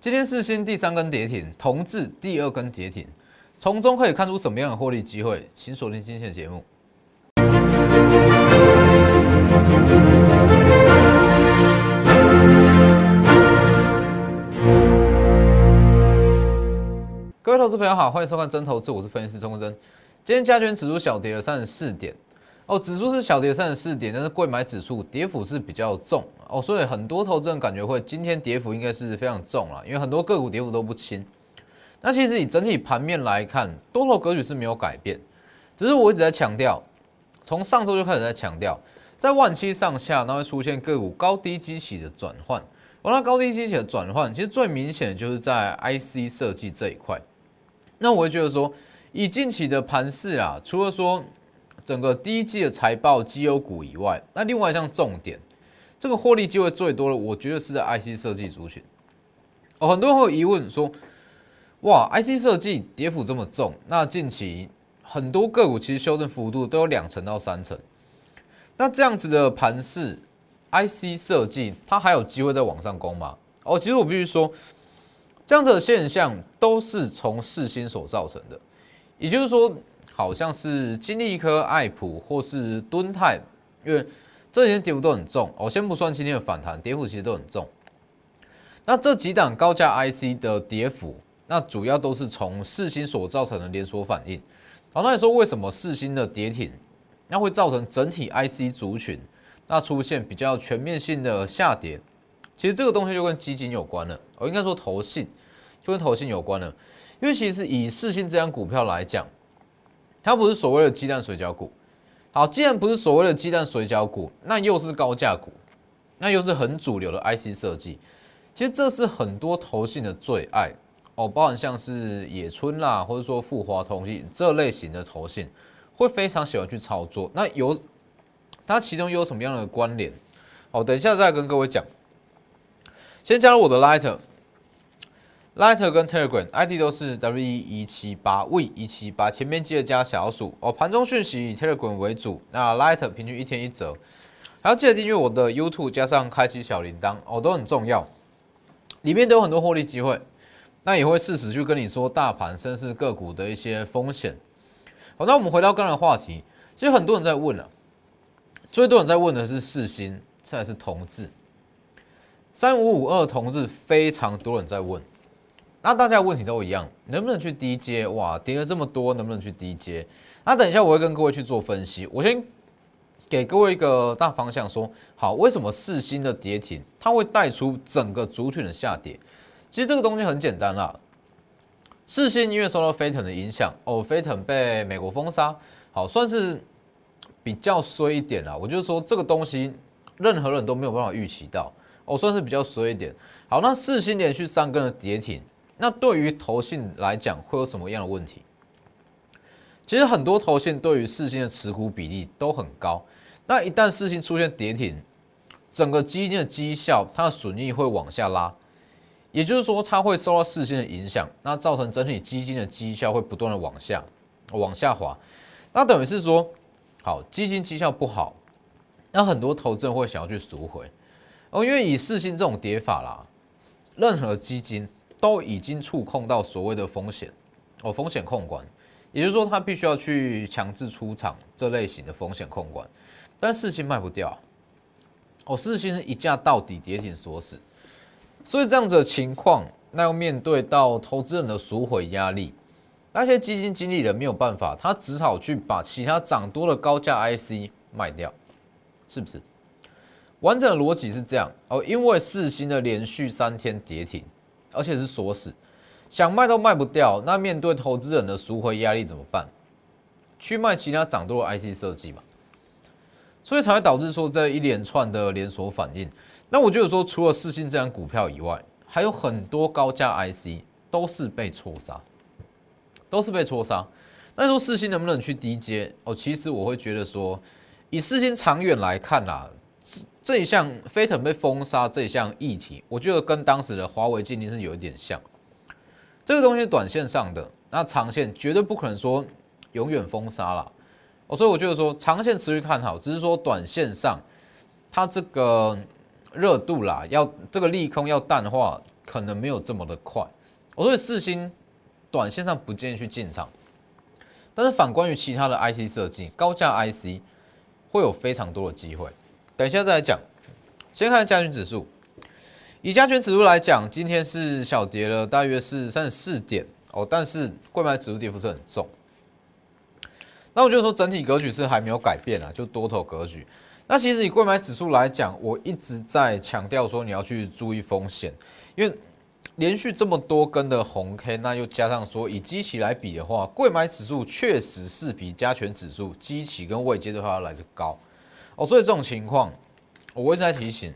今天是新第三根跌停，同志第二根跌停，从中可以看出什么样的获利机会？请锁定今天的节目。各位投资朋友好，欢迎收看真投资，我是分析师钟国珍。今天加权指数小跌了三十四点，哦，指数是小跌三十四点，但是贵买指数跌幅是比较重哦，所以很多投资人感觉会今天跌幅应该是非常重了，因为很多个股跌幅都不轻。那其实以整体盘面来看，多头格局是没有改变，只是我一直在强调，从上周就开始在强调，在万七上下，那会出现个股高低基起的转换。哦，那高低基起的转换，其实最明显的就是在 IC 设计这一块。那我会觉得说，以近期的盘势啊，除了说整个第一季的财报绩优股以外，那另外一项重点，这个获利机会最多的，我觉得是在 IC 设计族群。哦，很多人会有疑问说，哇，IC 设计跌幅这么重，那近期很多个股其实修正幅度都有两成到三成，那这样子的盘势，IC 设计它还有机会再往上攻吗？哦，其实我必须说。这样子的现象都是从四星所造成的，也就是说，好像是金利科、爱普或是敦泰，因为这几天跌幅都很重。我先不算今天的反弹，跌幅其实都很重。那这几档高价 IC 的跌幅，那主要都是从四星所造成的连锁反应。好，那你说为什么四星的跌停，那会造成整体 IC 族群那出现比较全面性的下跌？其实这个东西就跟基金有关了，我应该说投信就跟投信有关了，因为其实以四星这张股票来讲，它不是所谓的鸡蛋水饺股。好，既然不是所谓的鸡蛋水饺股，那又是高价股，那又是很主流的 IC 设计，其实这是很多投信的最爱哦，包含像是野村啦，或者说富华通信这类型的投信，会非常喜欢去操作。那有它其中有什么样的关联？哦，等一下再跟各位讲。先加入我的 Lighter Lighter 跟 Telegram ID 都是 W 一七八 V 一七八，前面记得加小数哦。盘中讯息以 Telegram 为主，那 Lighter 平均一天一折，还要记得订阅我的 YouTube，加上开启小铃铛哦，都很重要。里面都有很多获利机会，那也会适时去跟你说大盘甚至个股的一些风险。好，那我们回到刚才的话题，其实很多人在问了，最多人在问的是四星，再是同志。三五五二同志非常多人在问，那大家问题都一样，能不能去低阶？哇，跌了这么多，能不能去低阶？那等一下我会跟各位去做分析。我先给各位一个大方向，说好为什么四星的跌停，它会带出整个族群的下跌。其实这个东西很简单啦，四星因为受到飞腾的影响，哦，飞腾被美国封杀，好算是比较衰一点啦。我就是说这个东西，任何人都没有办法预期到。我算是比较衰一点。好，那四星连续三根的跌停，那对于投信来讲会有什么样的问题？其实很多投信对于四星的持股比例都很高，那一旦四星出现跌停，整个基金的绩效它的损益会往下拉，也就是说它会受到四星的影响，那造成整体基金的绩效会不断的往下往下滑，那等于是说，好，基金绩效不好，那很多投资人会想要去赎回。哦，因为以四星这种跌法啦，任何基金都已经触控到所谓的风险哦，风险控管，也就是说，它必须要去强制出场这类型的风险控管，但四星卖不掉哦，四星是一价到底跌停锁死，所以这样子的情况，那要面对到投资人的赎回压力，那些基金经理人没有办法，他只好去把其他涨多的高价 IC 卖掉，是不是？完整的逻辑是这样。哦，因为四星的连续三天跌停，而且是锁死，想卖都卖不掉。那面对投资人的赎回压力怎么办？去卖其他涨多的 IC 设计嘛，所以才会导致说这一连串的连锁反应。那我觉得说，除了四星这张股票以外，还有很多高价 IC 都是被错杀，都是被错杀。那说四星能不能去低阶？哦，其实我会觉得说，以四星长远来看啦。这一项飞腾被封杀这一项议题，我觉得跟当时的华为禁令是有一点像。这个东西短线上的，那长线绝对不可能说永远封杀了。哦，所以我觉得说长线持续看好，只是说短线上它这个热度啦，要这个利空要淡化，可能没有这么的快。我所以四星短线上不建议去进场，但是反观于其他的 IC 设计，高价 IC 会有非常多的机会。等一下再来讲，先看加权指数。以加权指数来讲，今天是小跌了，大约是三十四点哦，但是贵买指数跌幅是很重。那我就说整体格局是还没有改变啊，就多头格局。那其实以贵买指数来讲，我一直在强调说你要去注意风险，因为连续这么多根的红 K，那又加上说以基期来比的话，贵买指数确实是比加权指数基期跟位阶的话要来的高哦，所以这种情况，我一直在提醒。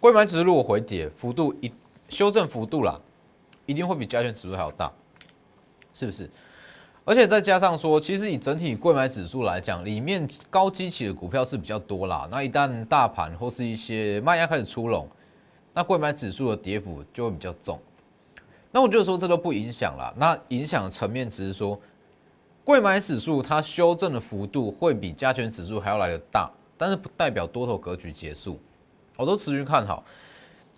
汇买指数如果回跌幅度一修正幅度啦，一定会比加权指数还要大，是不是？而且再加上说，其实以整体贵买指数来讲，里面高基期的股票是比较多啦。那一旦大盘或是一些卖压开始出笼，那贵买指数的跌幅就会比较重。那我就说这都不影响啦。那影响层面只是说，贵买指数它修正的幅度会比加权指数还要来的大，但是不代表多头格局结束。我都持续看好，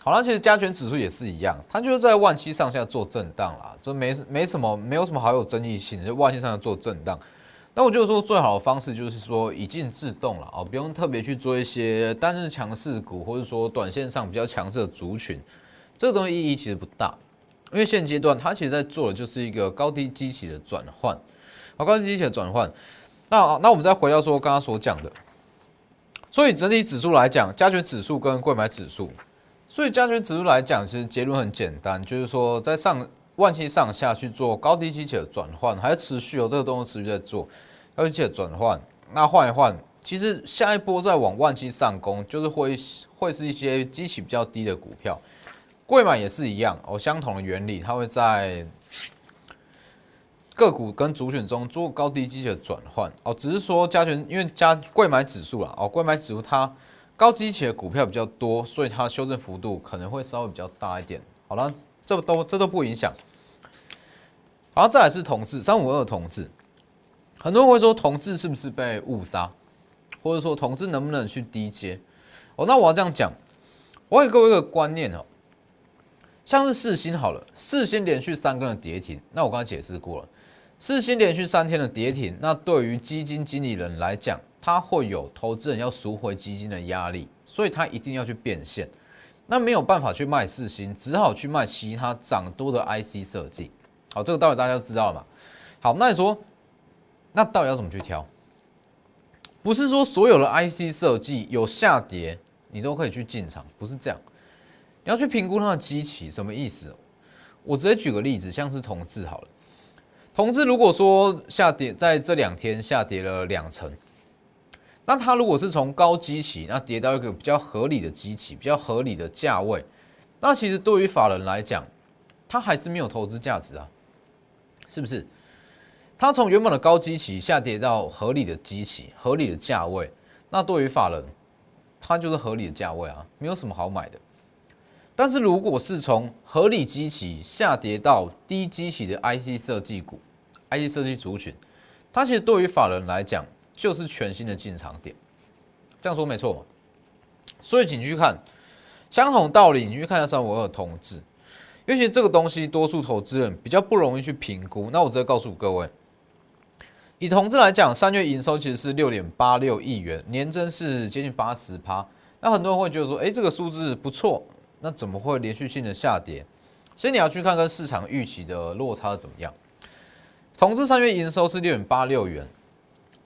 好了，其实加权指数也是一样，它就是在万七上下做震荡啦，这没没什么，没有什么好有争议性，就万七上下做震荡。那我就说最好的方式就是说以静制动了哦，不用特别去做一些单日强势股，或者说短线上比较强势的族群，这个东西意义其实不大，因为现阶段它其实在做的就是一个高低机器的转换，好，高低机器的转换。那那我们再回到说刚刚所讲的。所以整体指数来讲，加权指数跟贵买指数，所以加权指数来讲，其实结论很简单，就是说在上万期上下去做高低机器的转换，还是持续有这个动作持续在做高低机的转换。那换一换，其实下一波再往万期上攻，就是会会是一些机器比较低的股票，贵买也是一样哦，相同的原理，它会在。个股跟主选中做高低基的转换哦，只是说加权因为加贵买指数啦哦，贵买指数它高基期的股票比较多，所以它修正幅度可能会稍微比较大一点。好了，这都这都不影响。然后再来是同志三五二同志，很多人会说同志是不是被误杀，或者说同志能不能去低阶？哦，那我要这样讲，我给各位一个观念哦，像是四星好了，四星连续三根的跌停，那我刚才解释过了。四星连续三天的跌停，那对于基金经理人来讲，他会有投资人要赎回基金的压力，所以他一定要去变现。那没有办法去卖四星，只好去卖其他涨多的 IC 设计。好，这个道理大家都知道了嘛？好，那你说，那到底要怎么去挑？不是说所有的 IC 设计有下跌，你都可以去进场，不是这样。你要去评估它的基期，什么意思？我直接举个例子，像是同志好了。同志如果说下跌在这两天下跌了两成，那它如果是从高基期，那跌到一个比较合理的基期、比较合理的价位，那其实对于法人来讲，它还是没有投资价值啊，是不是？它从原本的高基期下跌到合理的基期、合理的价位，那对于法人，它就是合理的价位啊，没有什么好买的。但是如果是从合理基期下跌到低基期的 IC 设计股、IC 设计族群，它其实对于法人来讲就是全新的进场点。这样说没错嘛？所以请去看相同道理，你去看一下三五二同志，尤其这个东西多数投资人比较不容易去评估。那我直接告诉各位，以同志来讲，三月营收其实是六点八六亿元，年增是接近八十趴。那很多人会觉得说，哎，这个数字不错。那怎么会连续性的下跌？所以你要去看跟市场预期的落差怎么样。同治三月营收是六点八六元，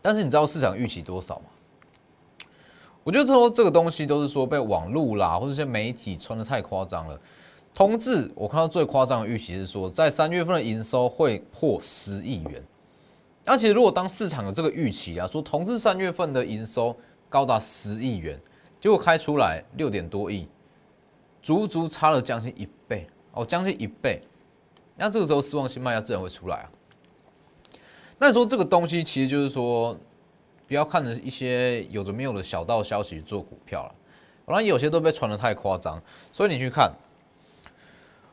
但是你知道市场预期多少吗？我觉得说这个东西都是说被网络啦或者一些媒体传的太夸张了。同治我看到最夸张的预期是说，在三月份的营收会破十亿元。那其实如果当市场有这个预期啊，说同治三月份的营收高达十亿元，结果开出来六点多亿。足足差了将近一倍哦，将近一倍。那这个时候失望性卖压自然会出来啊。那你说这个东西其实就是说，不要看着一些有的没有的小道消息做股票了，反正有些都被传的太夸张。所以你去看，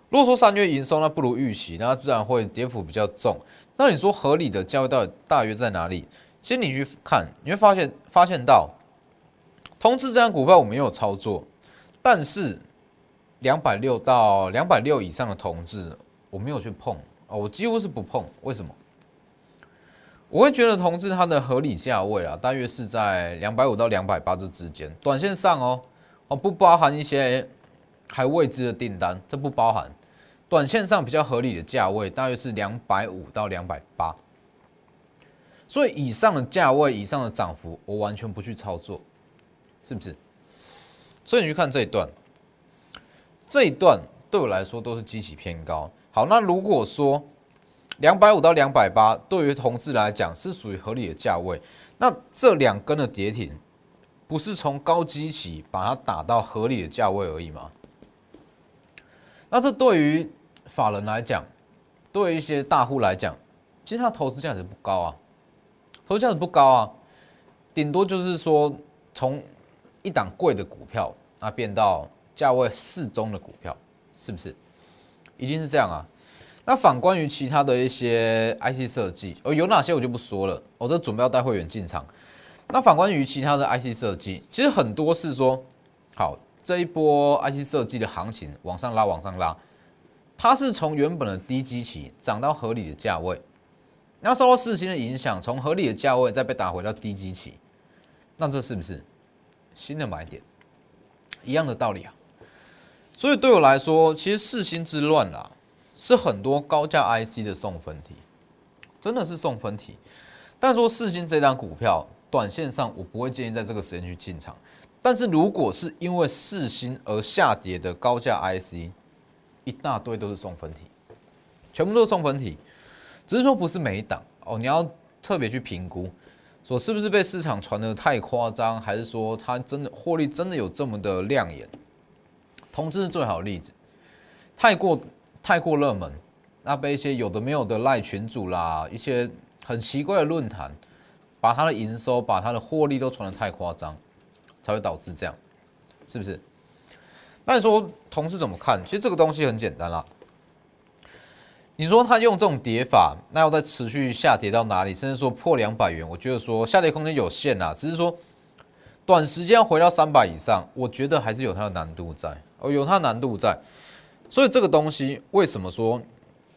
如果说三月营收那不如预期，那自然会跌幅比较重。那你说合理的价位到底大约在哪里？其实你去看，你会发现发现到，通知这张股票我没有操作，但是。两百六到两百六以上的同志，我没有去碰哦，我几乎是不碰。为什么？我会觉得同志它的合理价位啊，大约是在两百五到两百八这之间。短线上哦，哦不包含一些还未知的订单，这不包含。短线上比较合理的价位大约是两百五到两百八。所以以上的价位、以上的涨幅，我完全不去操作，是不是？所以你去看这一段。这一段对我来说都是基期偏高。好，那如果说两百五到两百八，对于同志来讲是属于合理的价位，那这两根的跌停，不是从高基期把它打到合理的价位而已吗？那这对于法人来讲，对于一些大户来讲，其实它投资价值不高啊，投资价值不高啊，顶多就是说从一档贵的股票那变到。价位适中的股票是不是一定是这样啊？那反观于其他的一些 IC 设计，哦，有哪些我就不说了。我这准备要带会员进场。那反观于其他的 IC 设计，其实很多是说，好，这一波 IC 设计的行情往上拉，往上拉，它是从原本的低基期涨到合理的价位，那受到事情的影响，从合理的价位再被打回到低基期，那这是不是新的买点？一样的道理啊。所以对我来说，其实四星之乱啦，是很多高价 IC 的送分题，真的是送分题。但说四星这张股票，短线上我不会建议在这个时间去进场。但是如果是因为四星而下跌的高价 IC，一大堆都是送分题，全部都是送分题。只是说不是每一档哦，你要特别去评估，说是不是被市场传的太夸张，还是说它真的获利真的有这么的亮眼？同志是最好的例子，太过太过热门，那被一些有的没有的赖群主啦，一些很奇怪的论坛，把他的营收、把他的获利都传的太夸张，才会导致这样，是不是？那你说同事怎么看？其实这个东西很简单啦。你说他用这种跌法，那要再持续下跌到哪里？甚至说破两百元，我觉得说下跌空间有限啦，只是说短时间回到三百以上，我觉得还是有它的难度在。哦，有它难度在，所以这个东西为什么说，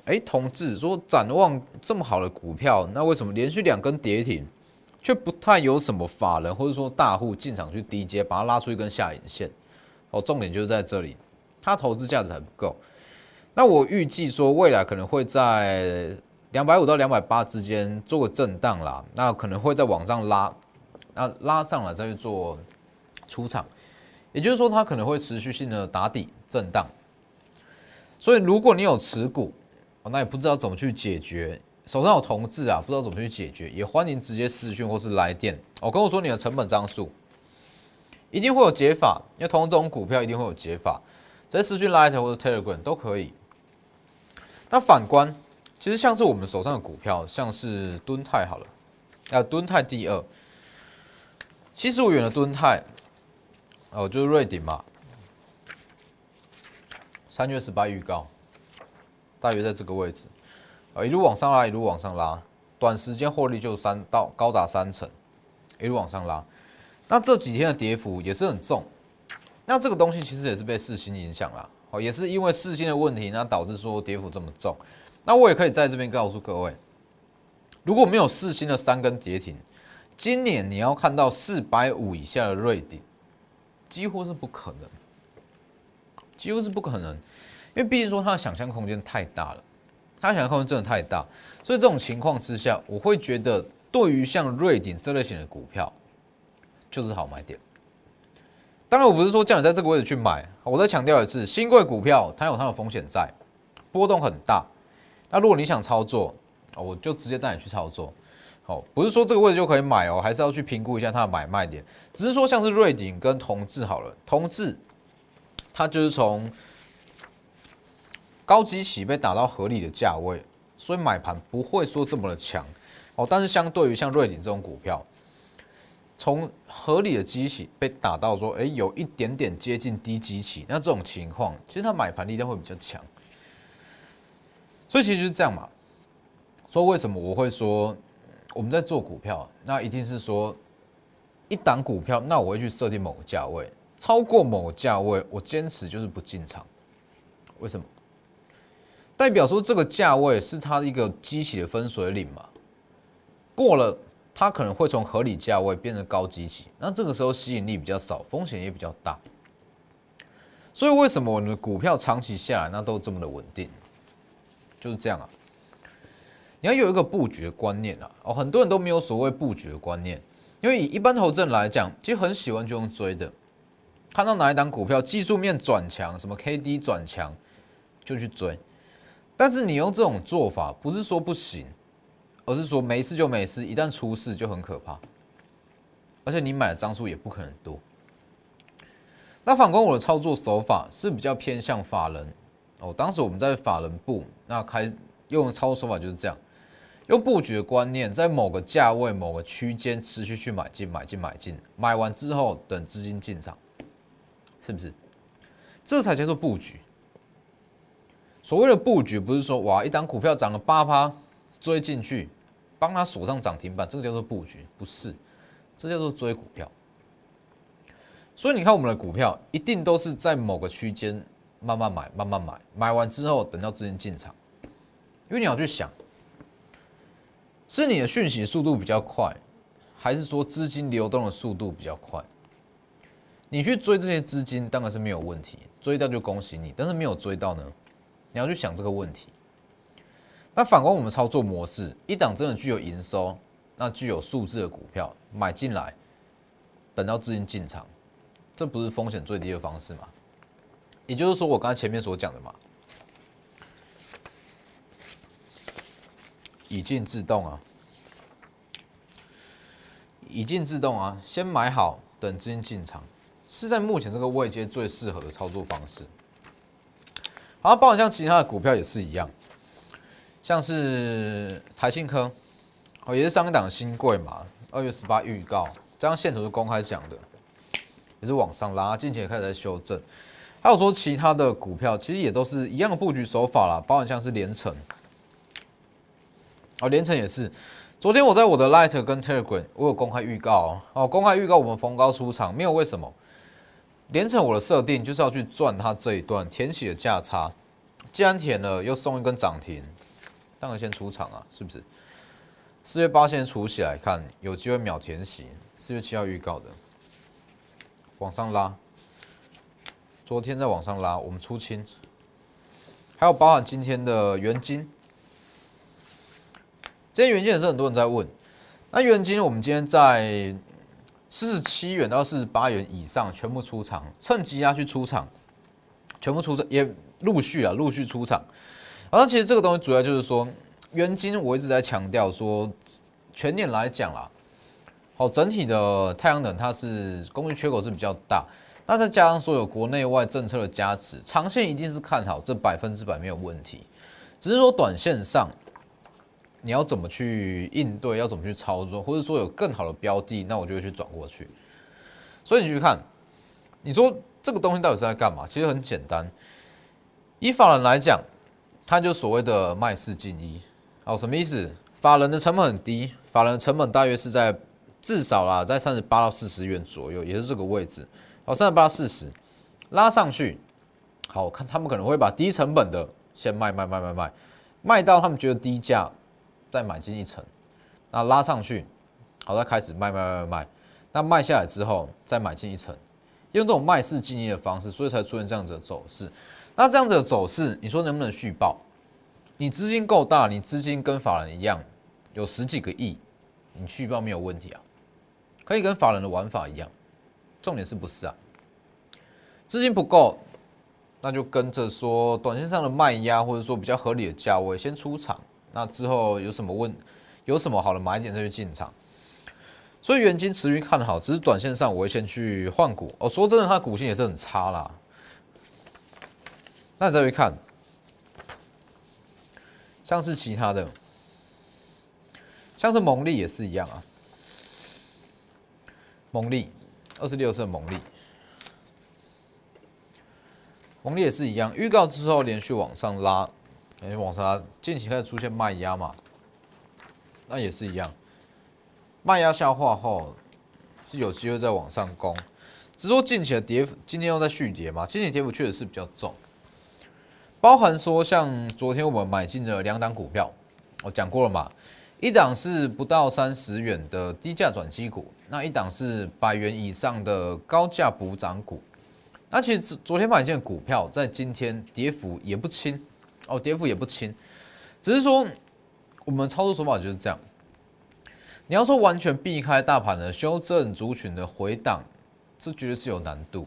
哎，同志说展望这么好的股票，那为什么连续两根跌停，却不太有什么法人或者说大户进场去低接，把它拉出一根下影线？哦，重点就是在这里，它投资价值还不够。那我预计说未来可能会在两百五到两百八之间做个震荡啦，那可能会在往上拉，那拉上来再去做出场。也就是说，它可能会持续性的打底震荡，所以如果你有持股，那也不知道怎么去解决，手上有同志啊，不知道怎么去解决，也欢迎直接私讯或是来电，我跟我说你的成本张数，一定会有解法，因为同这种股票一定会有解法，直接私讯来电或者 Telegram 都可以。那反观，其实像是我们手上的股票，像是敦泰好了，那，敦泰第二，七十五元的吨泰。哦，就是瑞鼎嘛，三月十八预告，大约在这个位置，啊，一路往上拉，一路往上拉，短时间获利就三到高达三成，一路往上拉。那这几天的跌幅也是很重，那这个东西其实也是被四星影响了，哦，也是因为四星的问题，那导致说跌幅这么重。那我也可以在这边告诉各位，如果没有四星的三根跌停，今年你要看到四百五以下的瑞鼎。几乎是不可能，几乎是不可能，因为毕竟说它的想象空间太大了，它想象空间真的太大，所以这种情况之下，我会觉得对于像瑞鼎这类型的股票，就是好买点。当然，我不是说叫你在这个位置去买，我再强调一次，新贵股票它有它的风险在，波动很大。那如果你想操作，我就直接带你去操作。哦，不是说这个位置就可以买哦，还是要去评估一下它的买卖点。只是说像是瑞鼎跟同志好了，同志它就是从高基起被打到合理的价位，所以买盘不会说这么的强哦。但是相对于像瑞鼎这种股票，从合理的基起被打到说，哎，有一点点接近低基起，那这种情况其实它买盘力量会比较强。所以其实就是这样嘛。说为什么我会说？我们在做股票，那一定是说一档股票，那我会去设定某个价位，超过某个价位，我坚持就是不进场。为什么？代表说这个价位是它一个激起的分水岭嘛？过了，它可能会从合理价位变成高激起，那这个时候吸引力比较少，风险也比较大。所以为什么我们的股票长期下来那都这么的稳定？就是这样啊。你要有一个布局的观念啊。哦，很多人都没有所谓布局的观念，因为以一般投资人来讲，其实很喜欢就用追的，看到哪一档股票技术面转强，什么 K D 转强就去追。但是你用这种做法，不是说不行，而是说没事就没事，一旦出事就很可怕，而且你买的张数也不可能多。那反观我的操作手法是比较偏向法人哦，当时我们在法人部那开用的操作手法就是这样，用布局的观念，在某个价位、某个区间持续去买进、买进、买进，买完之后等资金进场，是不是？这才叫做布局。所谓的布局，不是说哇，一档股票涨了八趴，追进去，帮他锁上涨停板，这个叫做布局，不是，这叫做追股票。所以你看，我们的股票一定都是在某个区间慢慢买，慢慢买，买完之后等到资金进场。因为你要去想，是你的讯息速度比较快，还是说资金流动的速度比较快？你去追这些资金当然是没有问题，追到就恭喜你，但是没有追到呢？你要去想这个问题。那反观我们操作模式，一档真的具有营收、那具有数字的股票买进来，等到资金进场，这不是风险最低的方式吗？也就是说，我刚才前面所讲的嘛，以进自动啊，以进自动啊，先买好，等资金进场，是在目前这个位阶最适合的操作方式。好，包括像其他的股票也是一样，像是台信科，哦，也是上一档新贵嘛，二月十八预告，这张线图是公开讲的，也是往上拉，近期也开始在修正。还有说其他的股票，其实也都是一样的布局手法啦，包括像是连城，哦，连城也是，昨天我在我的 Light 跟 Telegram 我有公开预告哦，公开预告我们逢高出场，没有为什么。连城我的设定就是要去赚它这一段填息的价差，既然填了又送一根涨停，当然先出场啊，是不是？四月八先除起来看，有机会秒填息。四月七号预告的，往上拉，昨天在往上拉，我们出清，还有包含今天的元金，这些元金也是很多人在问，那元金我们今天在。四十七元到四十八元以上全部出场，趁机压去出场，全部出场也陆续啊，陆续出场。然后其实这个东西主要就是说，原金我一直在强调说，全年来讲啦，好整体的太阳能它是供应缺口是比较大，那再加上所有国内外政策的加持，长线一定是看好，这百分之百没有问题。只是说短线上。你要怎么去应对？要怎么去操作？或者说有更好的标的，那我就会去转过去。所以你去看，你说这个东西到底是在干嘛？其实很简单。以法人来讲，他就所谓的卖四进一，哦，什么意思？法人的成本很低，法人的成本大约是在至少啦，在三十八到四十元左右，也是这个位置。好，三十八到四十拉上去，好，我看他们可能会把低成本的先卖卖卖卖卖，卖到他们觉得低价。再买进一层，那拉上去，好，再开始卖卖卖卖，那卖下来之后再买进一层，用这种卖式经营的方式，所以才出现这样子的走势。那这样子的走势，你说能不能续报？你资金够大，你资金跟法人一样，有十几个亿，你续报没有问题啊，可以跟法人的玩法一样。重点是不是啊？资金不够，那就跟着说短线上的卖压，或者说比较合理的价位先出场。那之后有什么问，有什么好的买点再去进场，所以元金持续看好，只是短线上我会先去换股。哦，说真的，它股性也是很差啦。那你再去看，像是其他的，像是蒙利也是一样啊。蒙利二十六色蒙利，蒙利也是一样，预告之后连续往上拉。哎，往上近期开始出现卖压嘛，那也是一样，卖压消化后是有机会再往上攻，只是说近期的跌幅，今天又在续跌嘛，今天跌幅确实是比较重，包含说像昨天我们买进的两档股票，我讲过了嘛，一档是不到三十元的低价转机股，那一档是百元以上的高价补涨股。那其实昨天买进的股票，在今天跌幅也不轻。哦，跌幅也不轻，只是说我们操作手法就是这样。你要说完全避开大盘的修正族群的回档，这绝对是有难度。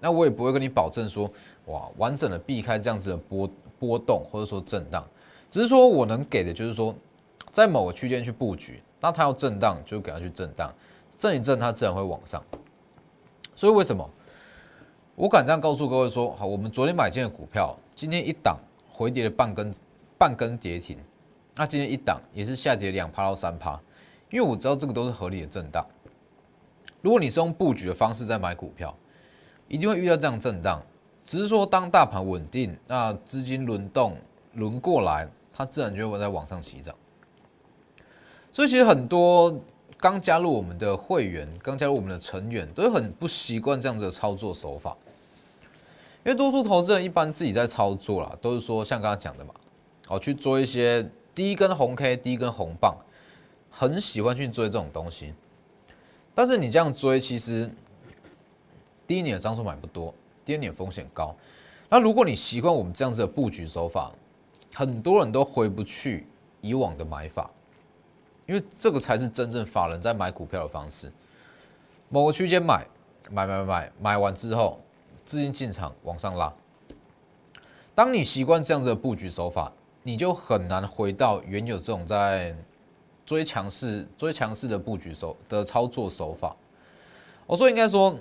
那我也不会跟你保证说，哇，完整的避开这样子的波波动或者说震荡。只是说我能给的就是说，在某个区间去布局，那它要震荡就给它去震荡，震一震它自然会往上。所以为什么我敢这样告诉各位说，好，我们昨天买进的股票，今天一档回跌了半根半根跌停，那今天一档也是下跌两趴到三趴。因为我知道这个都是合理的震荡。如果你是用布局的方式在买股票，一定会遇到这样震荡。只是说，当大盘稳定，那资金轮动轮过来，它自然就会在往上起涨。所以，其实很多刚加入我们的会员、刚加入我们的成员，都很不习惯这样子的操作手法。因为多数投资人一般自己在操作啦，都是说像刚刚讲的嘛，哦，去做一些第一根红 K、第一根红棒。很喜欢去追这种东西，但是你这样追，其实第一年的张数买不多，第二年风险高。那如果你习惯我们这样子的布局手法，很多人都回不去以往的买法，因为这个才是真正法人在买股票的方式。某个区间买，买买买，买完之后资金进场往上拉。当你习惯这样子的布局手法，你就很难回到原有这种在。追强势、追强势的布局手的操作手法，我说应该说，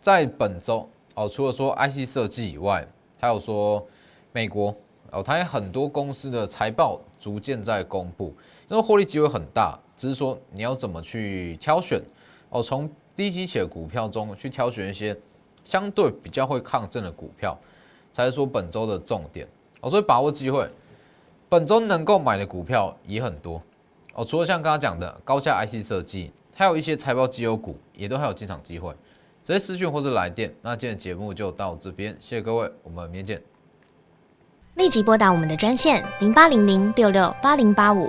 在本周哦，除了说 IC 设计以外，还有说美国哦，它有很多公司的财报逐渐在公布，这个获利机会很大，只是说你要怎么去挑选哦，从低基企的股票中去挑选一些相对比较会抗震的股票，才是说本周的重点哦，所以把握机会，本周能够买的股票也很多。哦，除了像刚刚讲的高价 IC 设计，还有一些财报绩优股，也都还有进场机会。直接私讯或者来电。那今天的节目就到这边，谢谢各位，我们明天见。立即拨打我们的专线零八零零六六八零八五。